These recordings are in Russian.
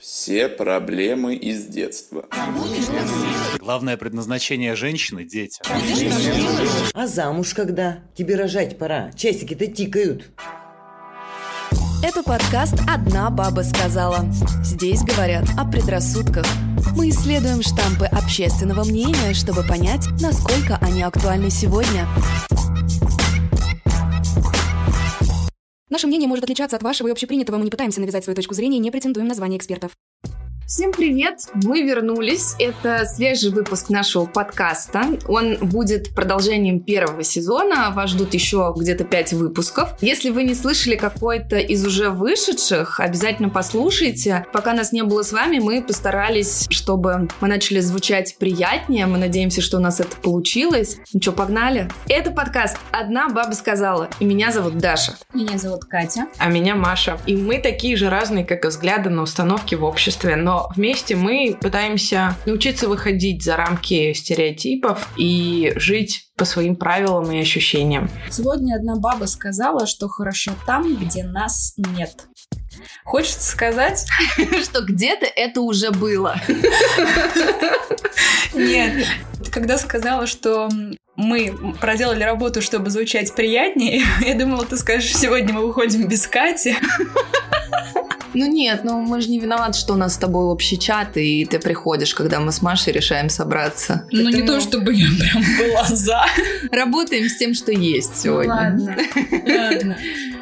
Все проблемы из детства. Главное предназначение женщины – дети. А замуж когда? Тебе рожать пора. Часики-то тикают. Это подкаст «Одна баба сказала». Здесь говорят о предрассудках. Мы исследуем штампы общественного мнения, чтобы понять, насколько они актуальны сегодня. Наше мнение может отличаться от вашего и общепринятого. Мы не пытаемся навязать свою точку зрения и не претендуем на звание экспертов. Всем привет! Мы вернулись. Это свежий выпуск нашего подкаста. Он будет продолжением первого сезона. Вас ждут еще где-то пять выпусков. Если вы не слышали какой-то из уже вышедших, обязательно послушайте. Пока нас не было с вами, мы постарались, чтобы мы начали звучать приятнее. Мы надеемся, что у нас это получилось. Ну что, погнали? Это подкаст «Одна баба сказала». И меня зовут Даша. Меня зовут Катя. А меня Маша. И мы такие же разные, как и взгляды на установки в обществе, но вместе мы пытаемся научиться выходить за рамки стереотипов и жить по своим правилам и ощущениям. Сегодня одна баба сказала, что хорошо там, где нас нет. Хочется сказать, что где-то это уже было. Нет, когда сказала, что мы проделали работу, чтобы звучать приятнее, я думала, ты скажешь, сегодня мы выходим без Кати. Ну нет, ну мы же не виноваты, что у нас с тобой общий чат, и ты приходишь, когда мы с Машей решаем собраться. Ну не то, чтобы я прям была за. Работаем с тем, что есть сегодня. Ладно, ладно.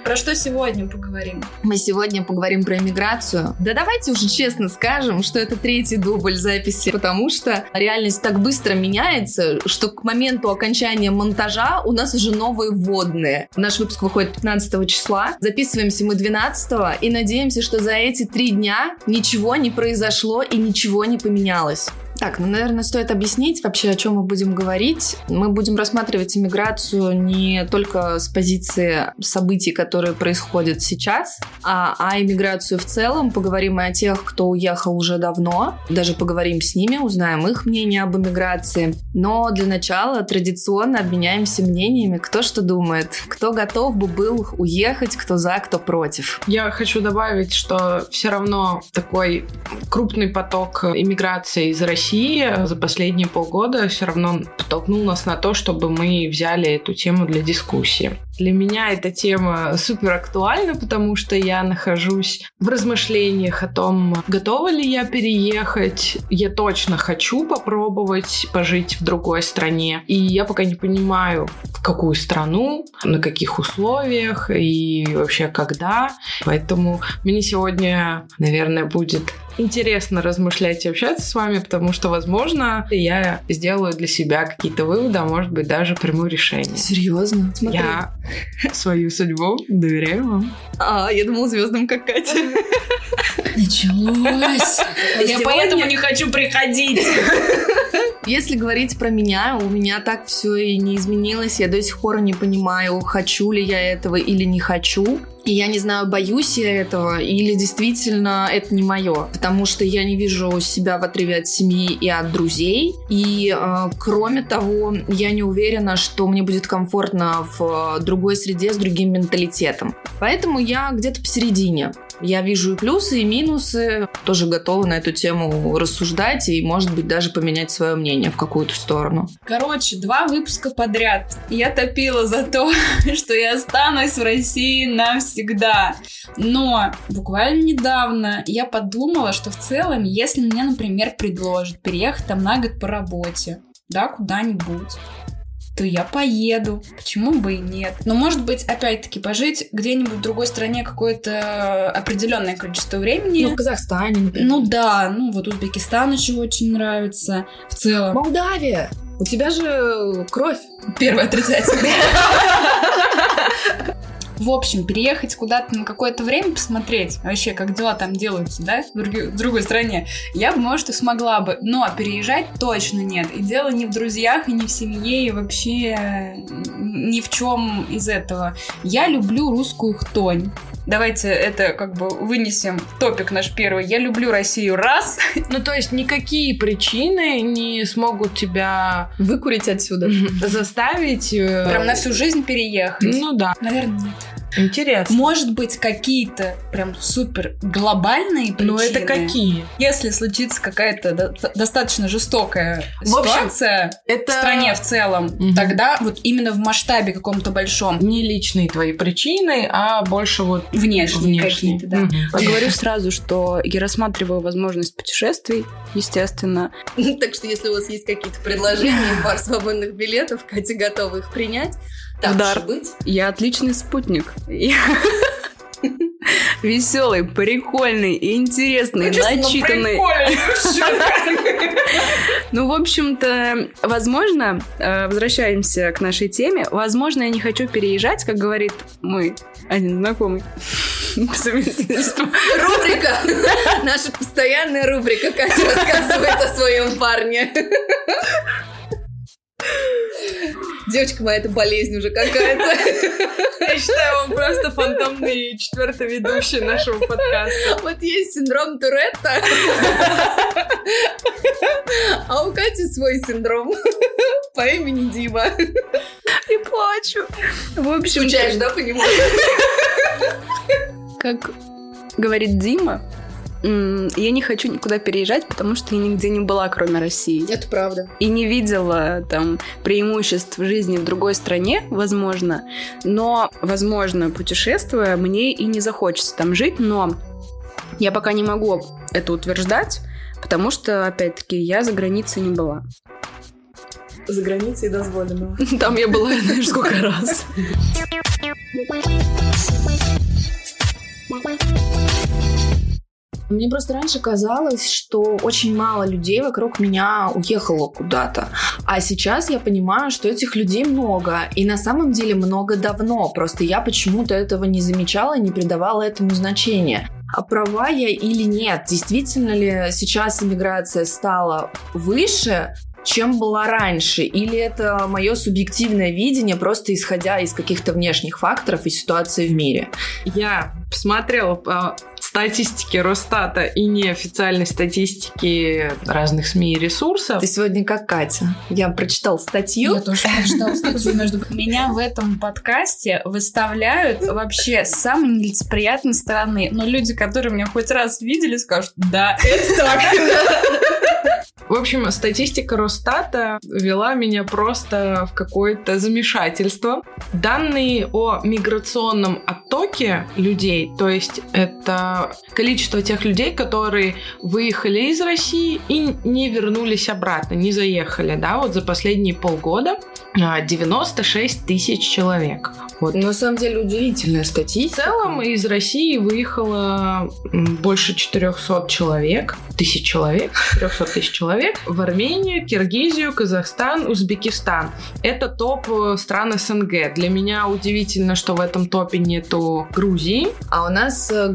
Про что сегодня поговорим? Мы сегодня поговорим про иммиграцию. Да давайте уже честно скажем, что это третий дубль записи, потому что реальность так быстро меняется, что к моменту окончания монтажа у нас уже новые вводные. Наш выпуск выходит 15 числа, записываемся мы 12 и надеемся, что за эти три дня ничего не произошло и ничего не поменялось. Так, ну, наверное, стоит объяснить вообще, о чем мы будем говорить. Мы будем рассматривать иммиграцию не только с позиции событий, которые происходят сейчас, а, а иммиграцию в целом. Поговорим и о тех, кто уехал уже давно. Даже поговорим с ними, узнаем их мнение об иммиграции. Но для начала традиционно обменяемся мнениями, кто что думает, кто готов бы был уехать, кто за, кто против. Я хочу добавить, что все равно такой крупный поток иммиграции из России России за последние полгода все равно подтолкнул нас на то, чтобы мы взяли эту тему для дискуссии. Для меня эта тема супер актуальна, потому что я нахожусь в размышлениях о том, готова ли я переехать. Я точно хочу попробовать пожить в другой стране. И я пока не понимаю, в какую страну, на каких условиях и вообще когда. Поэтому мне сегодня, наверное, будет интересно размышлять и общаться с вами, потому что, возможно, я сделаю для себя какие-то выводы, а может быть, даже приму решение. Серьезно? Смотри. Я свою судьбу доверяю вам. А, я думала звездам, как Катя. Началось. Я поэтому не хочу приходить. Если говорить про меня, у меня так все и не изменилось. Я до сих пор не понимаю, хочу ли я этого или не хочу. И я не знаю, боюсь я этого или действительно это не мое, потому что я не вижу себя в отрыве от семьи и от друзей. И э, кроме того, я не уверена, что мне будет комфортно в другой среде с другим менталитетом. Поэтому я где-то посередине. Я вижу и плюсы, и минусы. Тоже готова на эту тему рассуждать и, может быть, даже поменять свое мнение в какую-то сторону. Короче, два выпуска подряд. Я топила за то, что я останусь в России навсегда. Но буквально недавно я подумала, что в целом, если мне, например, предложат переехать там на год по работе, да, куда-нибудь, то я поеду. Почему бы и нет? Но, может быть, опять-таки, пожить где-нибудь в другой стране какое-то определенное количество времени. Ну, в Казахстане, например. Ну да, ну вот Узбекистан еще очень нравится. В целом. Молдавия! У тебя же кровь. Первая отрицательная. В общем, переехать куда-то на какое-то время посмотреть вообще, как дела там делаются, да, в, друг, в другой стране, я бы, может, и смогла бы. Но переезжать точно нет. И дело не в друзьях, и не в семье, и вообще ни в чем из этого. Я люблю русскую хтонь. Давайте это как бы вынесем топик наш первый. Я люблю Россию раз. Ну, то есть никакие причины не смогут тебя выкурить отсюда. Заставить... Э, Прям на всю жизнь переехать. Ну да. Наверное, нет. Интересно. Может быть, какие-то прям супер глобальные причины. Но Ну, это какие? Если случится какая-то до- достаточно жестокая В общем, ситуация Это в стране в целом, Мгм. тогда вот именно в масштабе каком-то большом, не личные твои причины, а больше вот внешние, внешние. какие-то, да. Мгм. Говорю сразу, что я рассматриваю возможность путешествий, естественно. Так что если у вас есть какие-то предложения, пар свободных билетов, Катя готова их принять. Так Удар. быть. Я отличный спутник. Я Веселый, прикольный, интересный, начитанный. Ну, в общем-то, возможно, э, возвращаемся к нашей теме. Возможно, я не хочу переезжать, как говорит мой один знакомый. Рубрика. Наша постоянная рубрика. Катя рассказывает о своем парне. Девочка моя, это болезнь уже какая-то. Я считаю, он просто фантомный четвертый ведущий нашего подкаста. Вот есть синдром Туретта. А у Кати свой синдром по имени Дима. И плачу. В общем, Скучаешь, да, по нему? как говорит Дима, я не хочу никуда переезжать, потому что я нигде не была, кроме России. Это правда. и не видела там преимуществ в жизни в другой стране, возможно, но, возможно, путешествуя, мне и не захочется там жить, но я пока не могу это утверждать, потому что, опять-таки, я за границей не была. За границей дозволено. Там я была, знаешь, сколько раз. Мне просто раньше казалось, что очень мало людей вокруг меня уехало куда-то. А сейчас я понимаю, что этих людей много. И на самом деле много давно. Просто я почему-то этого не замечала и не придавала этому значения. А права я или нет? Действительно ли сейчас иммиграция стала выше, чем была раньше? Или это мое субъективное видение, просто исходя из каких-то внешних факторов и ситуации в мире? Я посмотрела по статистике Росстата и неофициальной статистике разных СМИ и ресурсов. Ты сегодня как Катя. Я прочитал статью. Я тоже прочитала статью между... Меня в этом подкасте выставляют вообще с самой нелицеприятной стороны. Но люди, которые меня хоть раз видели, скажут, да, это так. В общем, статистика Росстата вела меня просто в какое-то замешательство. Данные о миграционном оттоке людей, то есть это количество тех людей, которые выехали из России и не вернулись обратно, не заехали, да, вот за последние полгода а, 96 тысяч человек. Вот. На самом деле удивительная В статистика. целом из России выехало больше 400 человек, тысяч человек, 400 тысяч человек в Армению, Киргизию, Казахстан, Узбекистан. Это топ э, стран СНГ. Для меня удивительно, что в этом топе нету Грузии. А у нас э,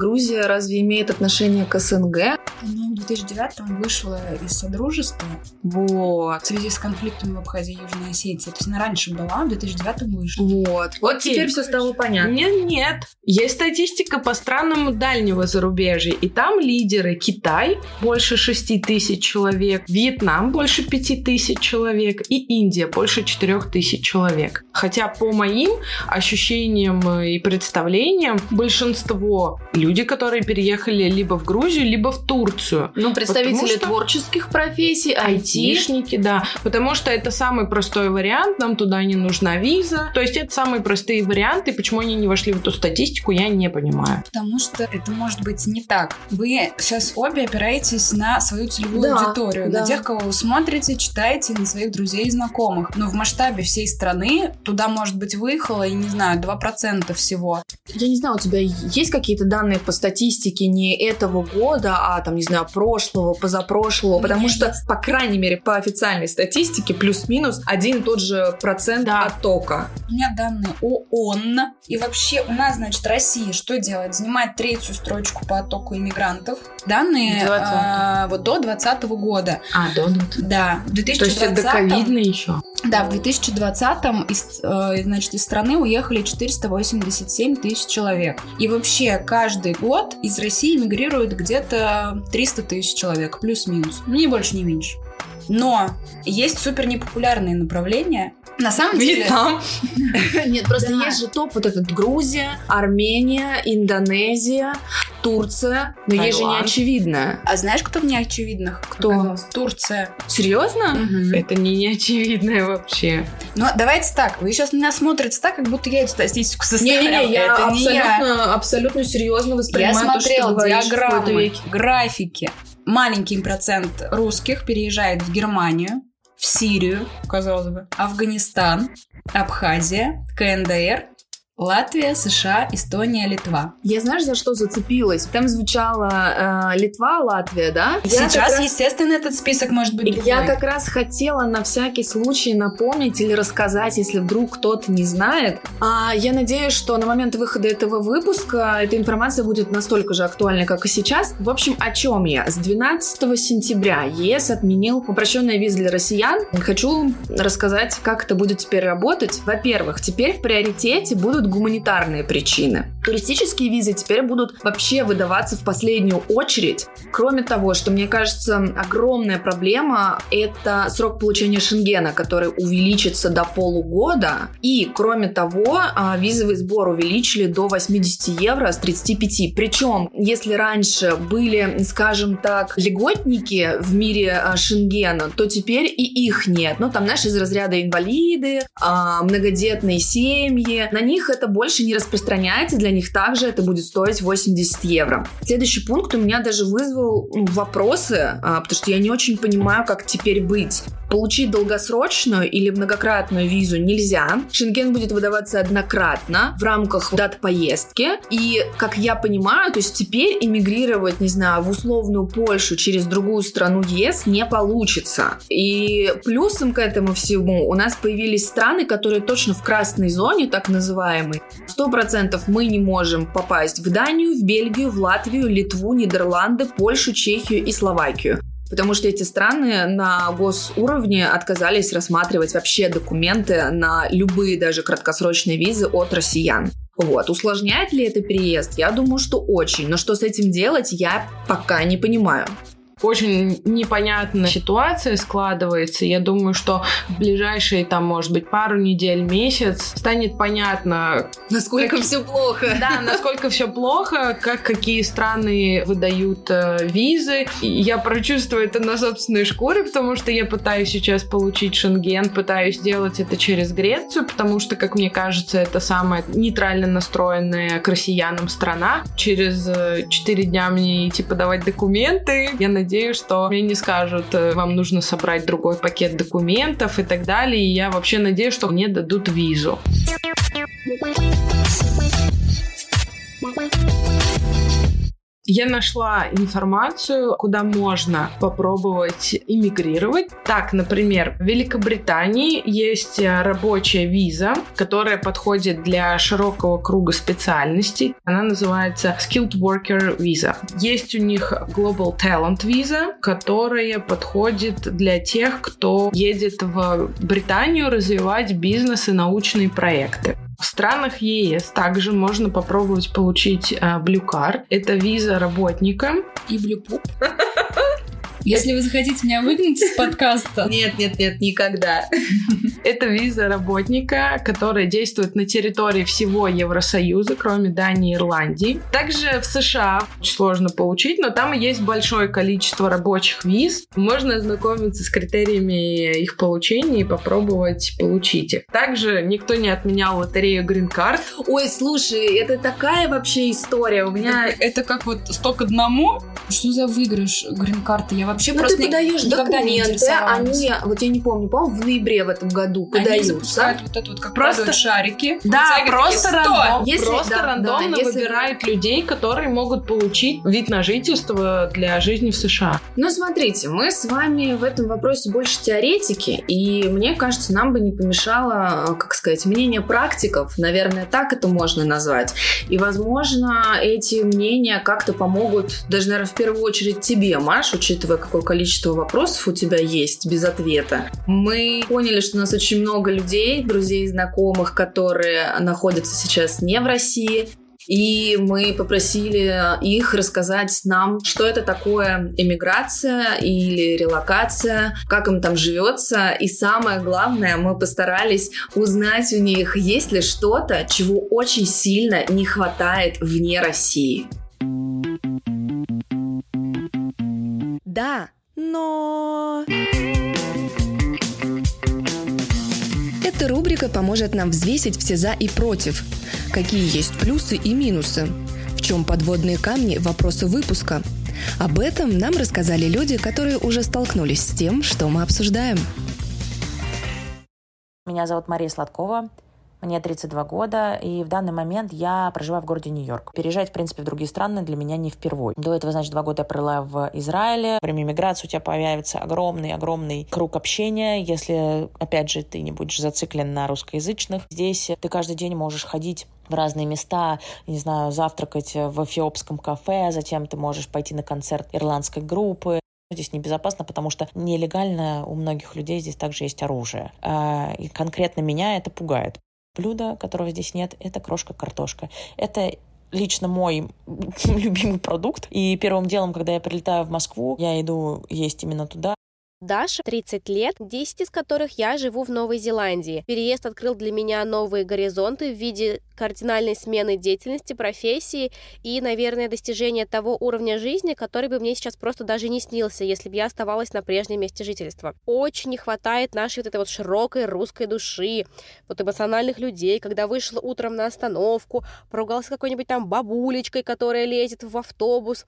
Разве имеет отношение к СНГ? Ну, в 2009 вышла из Содружества Вот. в связи с конфликтами в Абхазии и Южной Осетии. То есть она раньше была, в 2009 вышла. Вот. Вот Окей. теперь все стало понятно. Нет, нет. Есть статистика по странам дальнего зарубежья. И там лидеры Китай, больше 6 тысяч человек, Вьетнам, больше 5 тысяч человек, и Индия, больше 4 тысяч человек. Хотя по моим ощущениям и представлениям, большинство люди, которые переехали либо в Грузию, либо в Турцию. Ну, представители что- творческих профессий, IT. Айтишники, да. Потому что это самый простой вариант, нам туда не нужна виза. То есть это самые простые варианты. Почему они не вошли в эту статистику, я не понимаю. Потому что это может быть не так. Вы сейчас обе опираетесь на свою целевую Да, аудиторию, да. на тех, кого вы смотрите, читаете, на своих друзей и знакомых. Но в масштабе всей страны туда, может быть, выехало, я не знаю, 2% всего. Я не знаю, у тебя есть какие-то данные по статистике не этого года, а там, не знаю, прошлого, позапрошлого? Потому что, по крайней мере, по официальной статистике, плюс-минус один и тот же процент Да. оттока. У меня данные ООН. И вообще у нас, значит, Россия что делает? Занимает третью строчку по оттоку иммигрантов. Данные 20-го. а, вот до 2020 года. А, да, да. Да, в То есть это 2020 ковидно еще. Да, в 2020-м из, э, значит, из страны уехали 487 тысяч человек. И вообще каждый год из России мигрирует где-то 300 тысяч человек, плюс-минус. Ни больше, ни меньше. Но есть супер непопулярные направления. На самом деле... Вьетнам. Нет, просто Да. есть же топ вот этот Грузия, Армения, Индонезия, Турция. Но есть же неочевидное. А знаешь, кто мне очевидных? Кто? оказалось? Турция. Серьезно? Это не неочевидное вообще. Но давайте так, вы сейчас на меня смотрите так, как будто я эту статистику составляла. Не-не-не, я Это не я. абсолютно, абсолютно серьезно Я воспринимаю то, что ты смотрела в диаграммы, графики. Маленький процент русских переезжает в Германию, в Сирию, казалось бы, Афганистан, Абхазия, КНДР, Латвия, США, Эстония, Литва. Я знаешь, за что зацепилась? Там звучала э, Литва, Латвия, да? Я Сейчас, раз- естественно, этот список может быть другой. Я как раз хотела на всякий случай напомнить или рассказать, если вдруг кто-то не знает. А я надеюсь, что на момент выхода этого выпуска эта информация будет настолько же актуальной, как и сейчас. В общем, о чем я? С 12 сентября ЕС отменил упрощенные визы для россиян. Хочу рассказать, как это будет теперь работать. Во-первых, теперь в приоритете будут гуманитарные причины. Туристические визы теперь будут вообще выдаваться в последнюю очередь. Кроме того, что мне кажется огромная проблема, это срок получения шенгена, который увеличится до полугода. И, кроме того, а, визовый сбор увеличили до 80 евро с 35. Причем, если раньше были, скажем так, льготники в мире а, шенгена, то теперь и их нет. Ну, там, знаешь, из разряда инвалиды, а, многодетные семьи. На них это больше не распространяется, для них также это будет стоить 80 евро. Следующий пункт у меня даже вызвал ну, вопросы, а, потому что я не очень понимаю, как теперь быть. Получить долгосрочную или многократную визу нельзя. Шенген будет выдаваться однократно в рамках дат поездки. И, как я понимаю, то есть теперь эмигрировать, не знаю, в условную Польшу через другую страну ЕС не получится. И плюсом к этому всему у нас появились страны, которые точно в красной зоне, так называемой. Сто процентов мы не можем попасть в Данию, в Бельгию, в Латвию, Литву, Нидерланды, Польшу, Чехию и Словакию. Потому что эти страны на госуровне отказались рассматривать вообще документы на любые даже краткосрочные визы от россиян. Вот. Усложняет ли это переезд? Я думаю, что очень. Но что с этим делать, я пока не понимаю. Очень непонятная ситуация складывается. Я думаю, что в ближайшие, там, может быть, пару недель, месяц станет понятно, Насколько Как- все плохо. да, насколько все плохо, как какие страны выдают э, визы. И я прочувствую это на собственной шкуре, потому что я пытаюсь сейчас получить шенген, пытаюсь сделать это через Грецию, потому что, как мне кажется, это самая нейтрально настроенная к россиянам страна. Через э, 4 дня мне идти подавать документы. Я надеюсь, что мне не скажут, э, вам нужно собрать другой пакет документов и так далее. И я вообще надеюсь, что мне дадут визу. Я нашла информацию, куда можно попробовать иммигрировать. Так, например, в Великобритании есть э, рабочая виза, которая подходит для широкого круга специальностей. Она называется Skilled Worker Visa. Есть у них Global Talent Visa, которая подходит для тех, кто едет в Британию развивать бизнес и научные проекты. В странах ЕС также можно попробовать получить э, Blue Card. Это виза работника. И блюпуп. Если вы захотите меня выгнать из подкаста, Нет, нет, нет, никогда. Это виза работника, которая действует на территории всего Евросоюза, кроме Дании и Ирландии. Также в США очень сложно получить, но там есть большое количество рабочих виз. Можно ознакомиться с критериями их получения и попробовать получить их. Также никто не отменял лотерею Green Card. Ой, слушай, это такая вообще история. У меня это как вот сто к одному. Что за выигрыш грин-карты? Я вообще Ну, просто ты подаешь никогда не документы, интересовалась. они, вот я не помню, по-моему, в ноябре в этом году Они подаются. запускают вот это вот, как Просто- падают шарики. Да, просто рандом. Если- просто да, рандомно да, если- выбирают людей, которые могут получить вид на жительство для жизни в США. Ну, смотрите, мы с вами в этом вопросе больше теоретики, и мне кажется, нам бы не помешало, как сказать, мнение практиков, наверное, так это можно назвать. И, возможно, эти мнения как-то помогут, даже, наверное, в первую очередь тебе, Маш, учитывая, какое количество вопросов у тебя есть без ответа. Мы поняли, что у нас очень много людей, друзей, знакомых, которые находятся сейчас не в России, И мы попросили их рассказать нам, что это такое эмиграция или релокация, как им там живется. И самое главное, мы постарались узнать у них, есть ли что-то, чего очень сильно не хватает вне России. Да, но... Эта рубрика поможет нам взвесить все «за» и «против», какие есть плюсы и минусы, в чем подводные камни вопроса выпуска. Об этом нам рассказали люди, которые уже столкнулись с тем, что мы обсуждаем. Меня зовут Мария Сладкова. Мне 32 года, и в данный момент я проживаю в городе Нью-Йорк. Переезжать, в принципе, в другие страны для меня не впервой. До этого, значит, два года я провела в Израиле. Во время миграции у тебя появится огромный-огромный круг общения, если, опять же, ты не будешь зациклен на русскоязычных. Здесь ты каждый день можешь ходить в разные места, не знаю, завтракать в эфиопском кафе, затем ты можешь пойти на концерт ирландской группы, Здесь небезопасно, потому что нелегально у многих людей здесь также есть оружие. А, и конкретно меня это пугает. Блюдо, которого здесь нет, это крошка-картошка. Это лично мой любимый продукт. И первым делом, когда я прилетаю в Москву, я иду есть именно туда. Даша, 30 лет, 10 из которых я живу в Новой Зеландии. Переезд открыл для меня новые горизонты в виде кардинальной смены деятельности, профессии и, наверное, достижения того уровня жизни, который бы мне сейчас просто даже не снился, если бы я оставалась на прежнем месте жительства. Очень не хватает нашей вот этой вот широкой русской души, вот эмоциональных людей, когда вышла утром на остановку, поругался какой-нибудь там бабулечкой, которая лезет в автобус,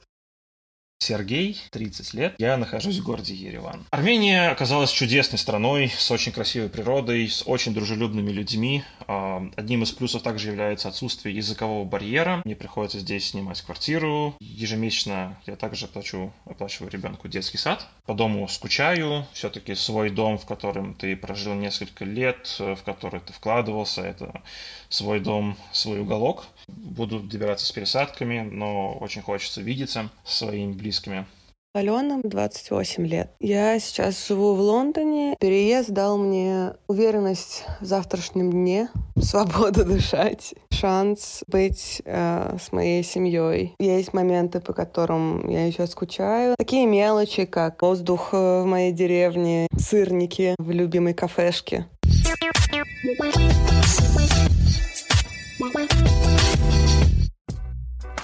Сергей, 30 лет. Я нахожусь в городе Ереван. Армения оказалась чудесной страной, с очень красивой природой, с очень дружелюбными людьми. А, одним из плюсов также является отсутствие языкового барьера. Мне приходится здесь снимать квартиру. Ежемесячно я также плачу, оплачиваю ребенку детский сад. По дому скучаю. Все-таки свой дом, в котором ты прожил несколько лет, в который ты вкладывался, это свой дом, свой уголок. Буду добираться с пересадками, но очень хочется видеться со своими близкими. Алена, 28 лет. Я сейчас живу в Лондоне. Переезд дал мне уверенность в завтрашнем дне, свободу дышать, шанс быть э, с моей семьей. Есть моменты, по которым я еще скучаю. Такие мелочи, как воздух в моей деревне, сырники в любимой кафешке.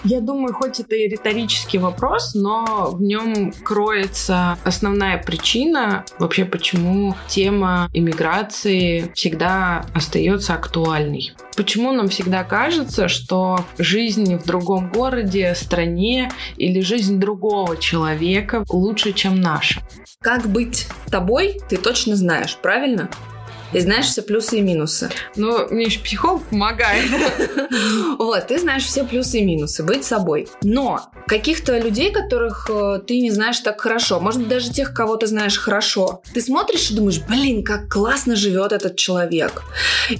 Я думаю, хоть это и риторический вопрос, но в нем кроется основная причина вообще, почему тема иммиграции всегда остается актуальной. Почему нам всегда кажется, что жизнь в другом городе, стране или жизнь другого человека лучше, чем наша? Как быть тобой, ты точно знаешь, правильно? И знаешь все плюсы и минусы. Ну, мне еще психолог помогает. Вот, ты знаешь все плюсы и минусы, быть собой. Но каких-то людей, которых э, ты не знаешь так хорошо, может быть, даже тех, кого ты знаешь хорошо, ты смотришь и думаешь, блин, как классно живет этот человек.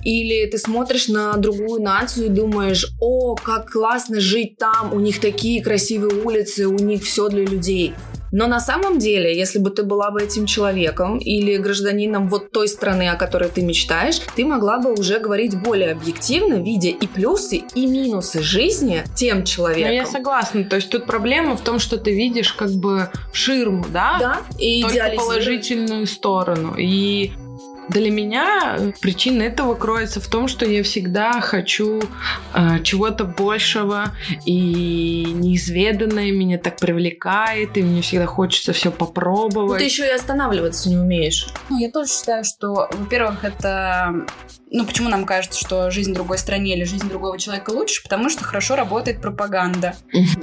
Или ты смотришь на другую нацию и думаешь, о, как классно жить там, у них такие красивые улицы, у них все для людей. Но на самом деле, если бы ты была бы этим человеком или гражданином вот той страны, о которой ты мечтаешь, ты могла бы уже говорить более объективно, видя и плюсы, и минусы жизни тем человеком. Ну, я согласна. То есть тут проблема в том, что ты видишь как бы ширму, да? Да, и Только положительную сторону. И для меня э, причина этого кроется в том, что я всегда хочу э, чего-то большего, и неизведанное меня так привлекает, и мне всегда хочется все попробовать. Ну, ты еще и останавливаться не умеешь. Ну, я тоже считаю, что, во-первых, это ну, почему нам кажется, что жизнь в другой стране или жизнь другого человека лучше? Потому что хорошо работает пропаганда.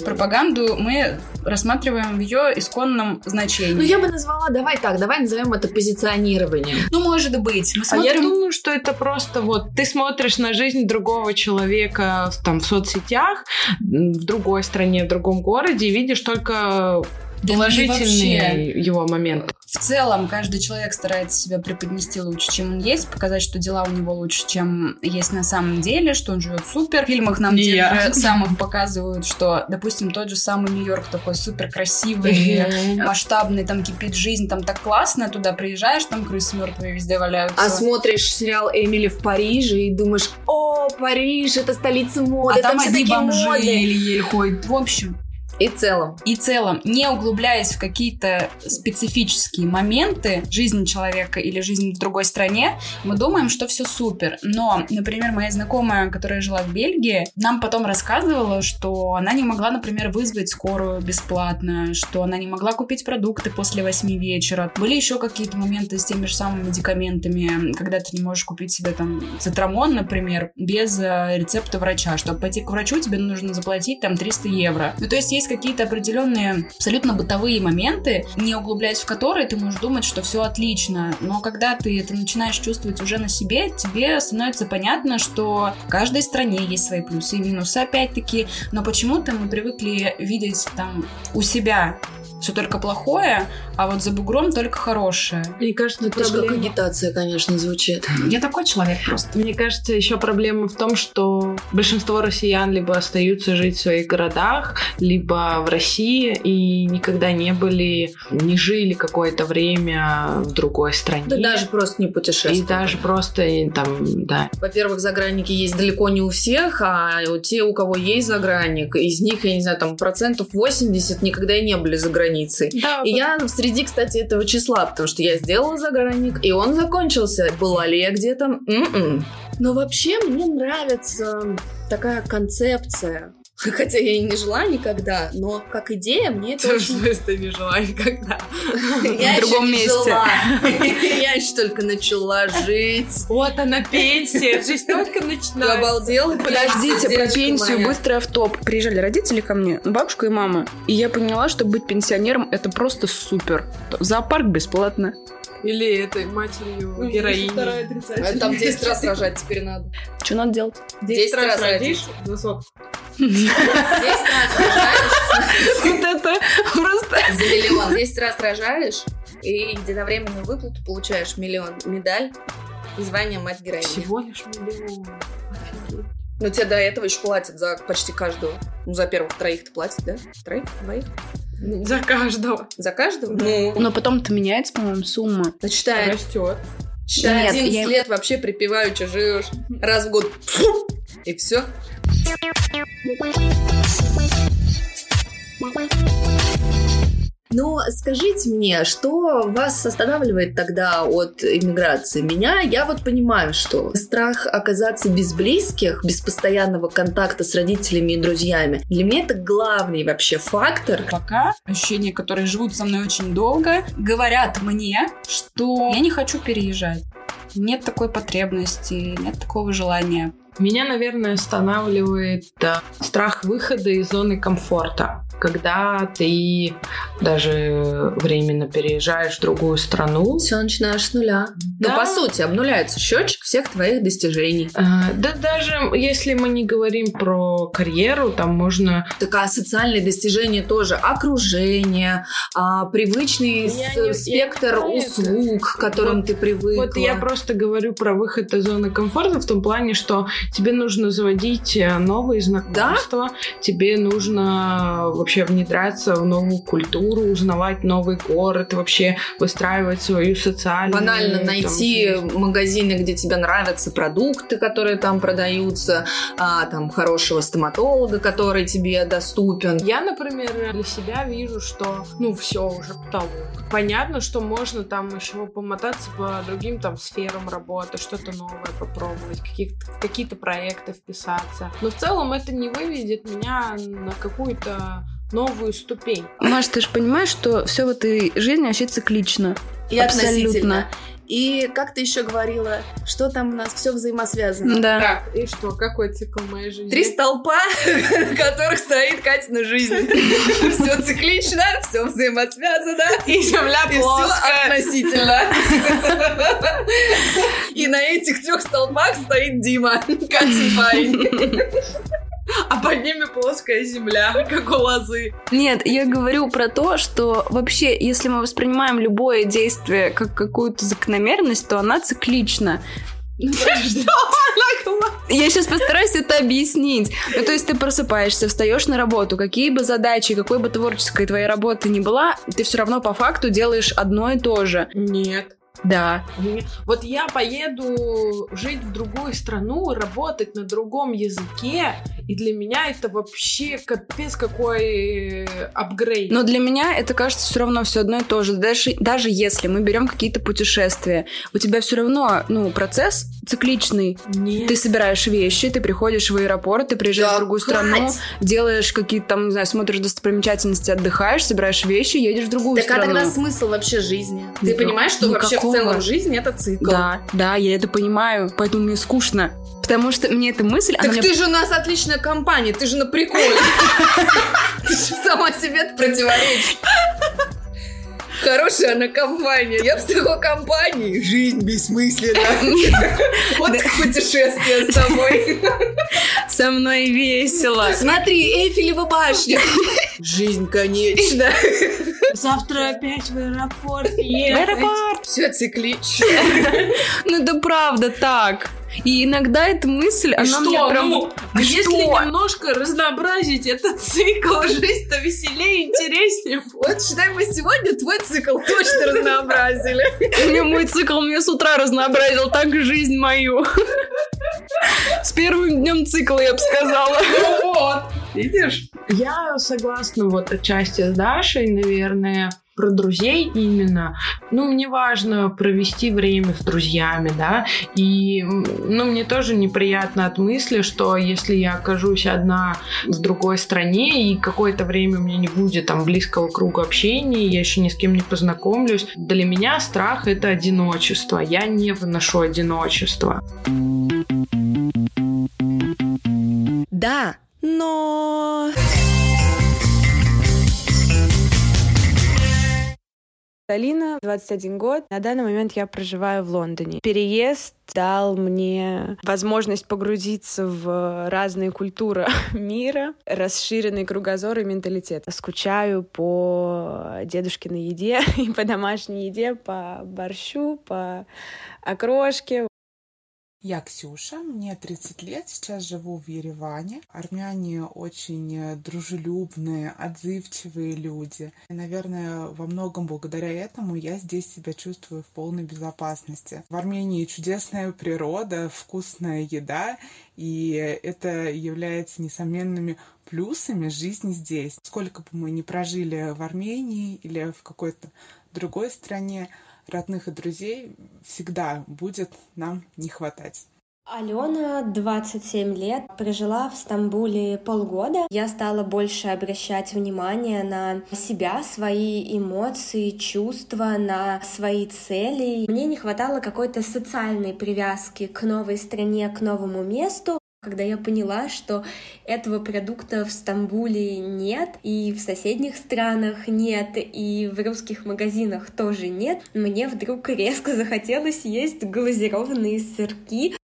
Пропаганду мы рассматриваем в ее исконном значении. Ну, я бы назвала, давай так, давай назовем это позиционированием. Ну, может быть. Мы смотрим... А я думаю, что это просто вот ты смотришь на жизнь другого человека там в соцсетях, в другой стране, в другом городе, и видишь только положительные его моменты. В целом каждый человек старается себя преподнести лучше, чем он есть, показать, что дела у него лучше, чем есть на самом деле, что он живет супер. В фильмах нам Не те я. же самых показывают, что, допустим, тот же самый Нью-Йорк такой супер красивый, масштабный, там кипит жизнь, там так классно, туда приезжаешь, там крысы мертвые везде валяются. А смотришь сериал Эмили в Париже и думаешь, о, Париж, это столица моды, а там все одни такие бомжи модные». еле-еле ходят. В общем, И целом. и целом, не углубляясь в какие-то специфические моменты жизни человека или жизни в другой стране, мы думаем, что все супер. Но, например, моя знакомая, которая жила в Бельгии, нам потом рассказывала, что она не могла, например, вызвать скорую бесплатно, что она не могла купить продукты после 8 вечера. Были еще какие-то моменты с теми же самыми медикаментами, когда ты не можешь купить себе там цитрамон, например, без э, рецепта врача. Чтобы пойти к врачу, тебе нужно заплатить там 300 евро. Ну, то есть есть какие-то определенные абсолютно бытовые моменты, не углубляясь в которые ты можешь думать, что все отлично. Но когда ты это начинаешь чувствовать уже на себе, тебе становится понятно, что в каждой стране есть свои плюсы и минусы, опять-таки. Но почему-то мы привыкли видеть там у себя все только плохое, а вот за бугром только хорошее. Мне кажется, Это как проблема- агитация, конечно, звучит. Я такой человек просто. Мне кажется, еще проблема в том, что большинство россиян либо остаются жить в своих городах, либо в России и никогда не были, не жили какое-то время в другой стране. Да даже просто не и путешествуют. даже просто и там, да. Во-первых, загранники есть далеко не у всех, а те, у кого есть загранник, из них, я не знаю, там процентов 80 никогда и не были за границей. Да, И я среди, кстати, этого числа, потому что я сделала загранник, и он закончился. Была ли я где-то? М-м. Но вообще мне нравится такая концепция. Хотя я и не жила никогда, но как идея мне это очень... ты не жила никогда. Я В еще другом не месте. жила. Я еще только начала жить. Вот она пенсия, жизнь только начинается. обалдела? Подождите, про пенсию моя. быстрый автоп. Приезжали родители ко мне, бабушка и мама. И я поняла, что быть пенсионером это просто супер. Зоопарк бесплатно. Или этой матерью героини. А Там 10 раз рожать теперь надо. Что надо делать? 10 раз родишь, родить. 10 раз рожаешь Вот это просто... за миллион. 10 раз рожаешь, и единовременную выплату получаешь миллион. Медаль и звание мать героини. Всего лишь миллион. Офигеть. Но тебе до этого еще платят за почти каждого. Ну, за первых троих-то платят, да? Троих? Двоих? Ну, За каждого. За каждого? Ну, Но потом-то меняется, по-моему, сумма. ну, считай, Растет. считай, Нет, 11 я- лет вообще припеваючи живешь. Раз в год. И все. Но скажите мне, что вас останавливает тогда от иммиграции? Меня, я вот понимаю, что страх оказаться без близких, без постоянного контакта с родителями и друзьями, для меня это главный вообще фактор. Пока ощущения, которые живут со мной очень долго, говорят мне, что я не хочу переезжать. Нет такой потребности, нет такого желания. Меня, наверное, останавливает страх выхода из зоны комфорта. Когда ты даже временно переезжаешь в другую страну. Все начинаешь с нуля. Да. Ну, по сути, обнуляется счетчик всех твоих достижений. э, Да даже если мы не говорим про карьеру, там можно... Так а социальные достижения тоже. Окружение, а, привычный Я с- не- я спектр не про услуг, к которым Вот- ты привыкла. Вот я просто говорю про выход из зоны комфорта в том плане, что тебе нужно заводить э, новые знакомства, тебе нужно вообще внедряться в новую культуру, узнавать новый город, вообще выстраивать свою социальную... Банально там, найти жизнь. магазины, где тебе нравятся продукты, которые там продаются, а, там хорошего стоматолога, который тебе доступен. Я, например, для себя вижу, что, ну, все уже потолок. Понятно, что можно там еще помотаться по другим там сферам работы, что-то новое попробовать, какие-то проекты вписаться. Но в целом это не выведет меня на какую-то новую ступень. Маш, ты же понимаешь, что все в этой жизни вообще циклично. И Абсолютно. относительно. И как ты еще говорила, что там у нас все взаимосвязано? Да. Так, и что, какой цикл моей жизни? Три столпа, на которых стоит Катина жизнь. Все циклично, все взаимосвязано. И земля плоская. относительно. И на этих трех столпах стоит Дима, Катин парень. А под ними плоская земля, как у лозы. Нет, я говорю про то, что вообще, если мы воспринимаем любое действие как какую-то закономерность, то она циклична. Ну, я сейчас постараюсь это объяснить. Ну, то есть ты просыпаешься, встаешь на работу, какие бы задачи, какой бы творческой твоей работы ни была, ты все равно по факту делаешь одно и то же. Нет. Да. Вот я поеду жить в другую страну, работать на другом языке, и для меня это вообще капец какой апгрейд. Но для меня это кажется все равно все одно и то же. Даже, даже если мы берем какие-то путешествия, у тебя все равно, ну, процесс цикличный. Нет. Ты собираешь вещи, ты приходишь в аэропорт, ты приезжаешь Да, в другую Кать! страну, делаешь какие-то там, не знаю, смотришь достопримечательности, отдыхаешь, собираешь вещи, едешь в другую Так а страну. тогда смысл вообще жизни? Ты Ну, понимаешь, что вообще в никакого. целом жизнь это цикл? Да, да, я это понимаю, поэтому мне скучно. Потому что мне эта мысль, Так она мне ты же у нас отличная компания, ты же на приколе. Ты же сама себе противоречишь. Хорошая она компания. Я в такой компании. Жизнь бессмысленна. Вот путешествие с тобой. со мной весело. Смотри, Эйфелева башня. Жизнь конечна. Завтра опять в аэропорт В аэропорт. Все циклично. Ну да правда так. И иногда эта мысль, И она что? мне прям... Ну, а Что? если немножко разнообразить этот цикл, жизнь-то веселее, интереснее. Вот считай, мы сегодня твой цикл точно разнообразили. Мне мой цикл мне с утра разнообразил так жизнь мою. С первым днем цикла, я бы сказала. Ну вот, видишь? Я согласна вот отчасти с Дашей, наверное, про друзей именно. Ну, мне важно провести время с друзьями, да, и, ну, мне тоже неприятно от мысли, что если я окажусь одна в другой стране, и какое-то время у меня не будет там близкого круга общения, я еще ни с кем не познакомлюсь, для меня страх — это одиночество. Я не выношу одиночество. Да, но... Алина, 21 год. На данный момент я проживаю в Лондоне. Переезд дал мне возможность погрузиться в разные культуры мира, расширенный кругозор и менталитет. Скучаю по дедушкиной еде и по домашней еде, по борщу, по окрошке. Я Ксюша, мне 30 лет, сейчас живу в Ереване. Армяне очень дружелюбные, отзывчивые люди. И, наверное, во многом благодаря этому я здесь себя чувствую в полной безопасности. В Армении чудесная природа, вкусная еда, и это является несомненными плюсами жизни здесь. Сколько бы мы ни прожили в Армении или в какой-то другой стране, родных и друзей всегда будет нам не хватать. Алена, 27 лет, прожила в Стамбуле полгода. Я стала больше обращать внимание на себя, свои эмоции, чувства, на свои цели. Мне не хватало какой-то социальной привязки к новой стране, к новому месту. Когда я поняла, что этого продукта в Стамбуле нет, и в соседних странах нет, и в русских магазинах тоже нет, мне вдруг резко захотелось есть глазированные сырки.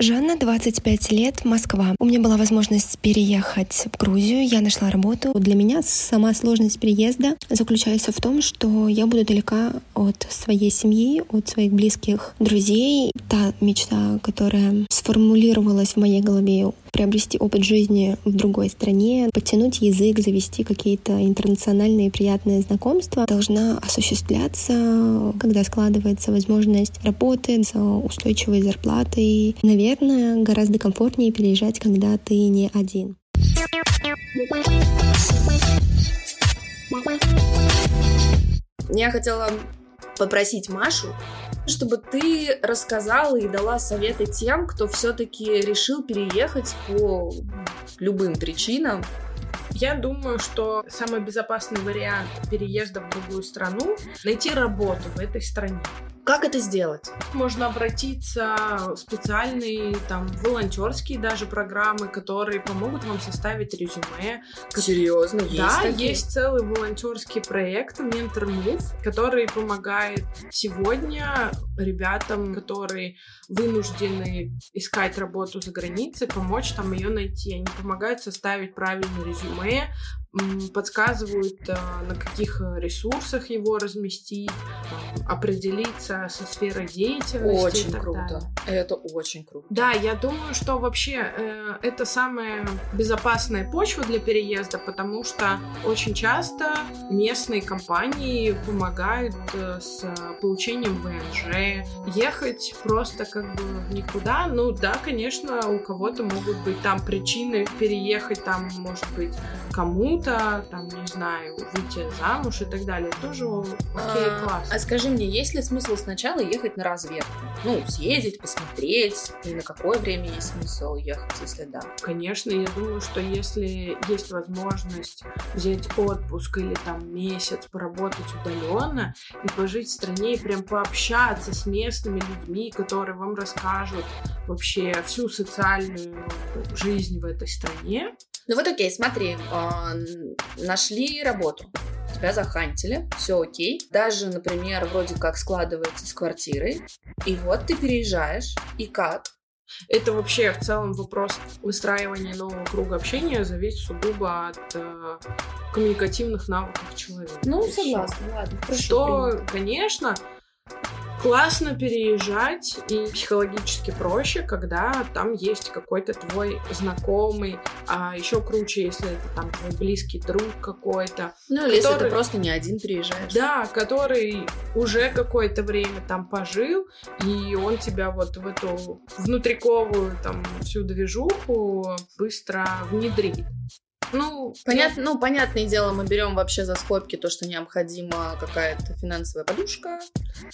Жанна, 25 лет, Москва. У меня была возможность переехать в Грузию, я нашла работу. Для меня сама сложность переезда заключается в том, что я буду далека от своей семьи, от своих близких друзей. Та мечта, которая сформулировалась в моей голове, приобрести опыт жизни в другой стране, подтянуть язык, завести какие-то интернациональные приятные знакомства, должна осуществляться, когда складывается возможность работы за устойчивой зарплатой. Наверное, гораздо комфортнее переезжать, когда ты не один. Я хотела попросить Машу, чтобы ты рассказала и дала советы тем, кто все-таки решил переехать по любым причинам. Я думаю, что самый безопасный вариант переезда в другую страну — найти работу в этой стране. Как это сделать? Можно обратиться в специальные там волонтерские даже программы, которые помогут вам составить резюме. Серьезно, есть Да, такие? есть целый волонтерский проект Mentor Move, который помогает сегодня ребятам, которые вынуждены искать работу за границей, помочь там ее найти. Они помогают составить правильное резюме, подсказывают, э, на каких э, ресурсах его разместить, определиться со сферой деятельности. Очень круто. далее. Это очень круто. Да, я думаю, что вообще э, это самая безопасная почва для переезда, потому что очень часто местные компании помогают э, с получением ВНЖ, ехать просто как бы никуда. Ну да, конечно, у кого-то могут быть там причины переехать, там, может быть, кому-то, там, не знаю, выйти замуж и так далее. Тоже окей, А, класс. А скажи мне, есть ли смысл сначала ехать на разведку? Ну, съездить, посмотреть, и на какое время есть смысл ехать, если да? Конечно, я думаю, что если есть возможность взять отпуск или там месяц поработать удаленно и пожить в стране и прям пообщаться с местными людьми, которые вам расскажут вообще всю социальную жизнь в этой стране. Ну вот окей, смотри, а, нашли работу, тебя захантили, все окей. Даже, например, вроде как складывается с квартирой, и вот ты переезжаешь, и как? Это вообще в целом вопрос выстраивания нового круга общения зависит сугубо от э, коммуникативных навыков человека. Ну, согласна, ладно. Что, принято. конечно, классно переезжать и психологически проще, когда там есть какой-то твой знакомый, а еще круче, если это там твой близкий друг какой-то. Ну, или если ты который- просто не один переезжаешь. Да, который уже какое-то время там пожил, и он тебя вот в эту внутриковую там всю движуху быстро внедрит. Ну, Понятно, ну, понятное дело, мы берем вообще за скобки то, что необходима какая-то финансовая подушка.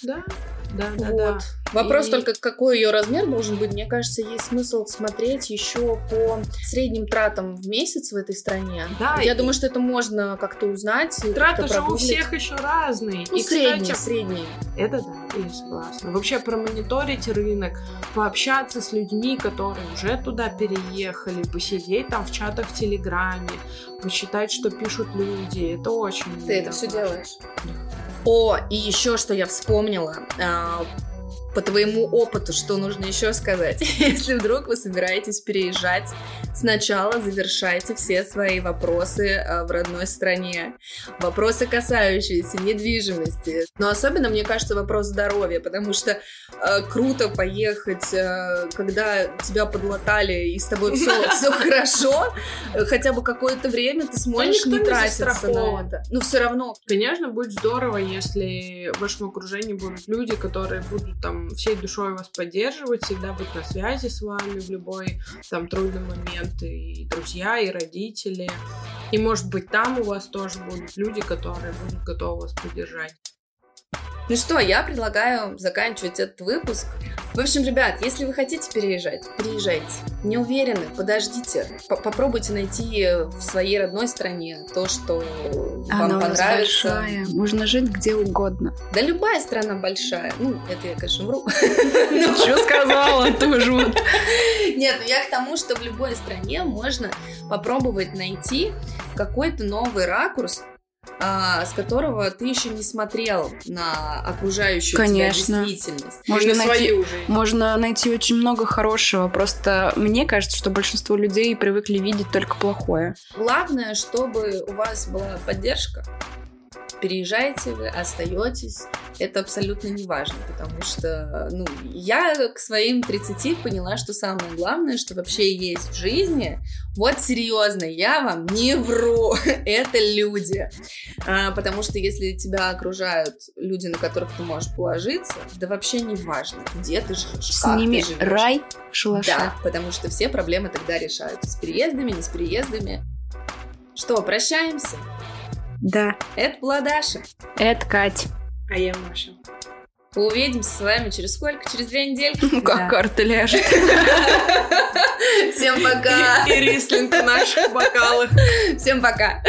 Да, да, да, Вот. да. Вопрос И- только, какой ее размер должен быть. Мне кажется, есть смысл смотреть еще по средним тратам в месяц в этой стране. Да, Я и- думаю, что это можно как-то узнать. Траты как-то же у прогуглить. всех еще разные. Ну, и, средние, кстати, средние. Это да, я согласна. Вообще промониторить рынок, пообщаться с людьми, которые уже туда переехали, посидеть там в чатах в Телеграме, почитать, что пишут люди. Это очень Ты это все важно. делаешь? О, и еще что я вспомнила. По твоему опыту, что нужно еще сказать? Если вдруг вы собираетесь переезжать, сначала завершайте все свои вопросы а, в родной стране. Вопросы, касающиеся недвижимости. Но особенно, мне кажется, вопрос здоровья, потому что а, круто поехать, а, когда тебя подлатали и с тобой все, хорошо, э, хотя бы какое-то время ты сможешь не тратиться на это. Но все равно. Конечно, будет здорово, если в вашем окружении будут люди, которые будут там всей душой вас поддерживать, всегда быть на связи с вами в любой там трудный момент, и друзья, и родители. И может быть там у вас тоже будут люди, которые будут готовы вас поддержать. Ну что, я предлагаю заканчивать этот выпуск. В общем, ребят, если вы хотите переезжать, переезжайте. Не уверены, подождите. Попробуйте найти в своей родной стране то, что вам Она понравится. большая. Можно жить где угодно. Да любая страна большая. Ну, это я, конечно, вру. Что сказала тоже вот. Нет, ну я к тому, что в любой стране можно попробовать найти какой-то новый ракурс, а, с которого ты еще не смотрел на окружающую Конечно. тебя действительность. Можно найти, можно найти очень много хорошего. Просто мне кажется, что большинство людей привыкли видеть только плохое. Главное, чтобы у вас была поддержка. Переезжаете вы, остаетесь, это абсолютно не важно, потому что, ну, я к своим 30 поняла, что самое главное, что вообще есть в жизни, вот серьезно, я вам не вру, это люди. А, потому что если тебя окружают люди, на которых ты можешь положиться, да вообще не важно, где ты живешь, С как ты ними живешь. рай в шалаше. Да, потому что все проблемы тогда решаются с переездами, не с переездами. Что, прощаемся? Да. Это была Даша. Это Кать. А я Маша. Увидимся с вами через сколько? Через две недельки? Ну, как карта ляжет. Всем пока! И рислинг в наших бокалах. Всем пока!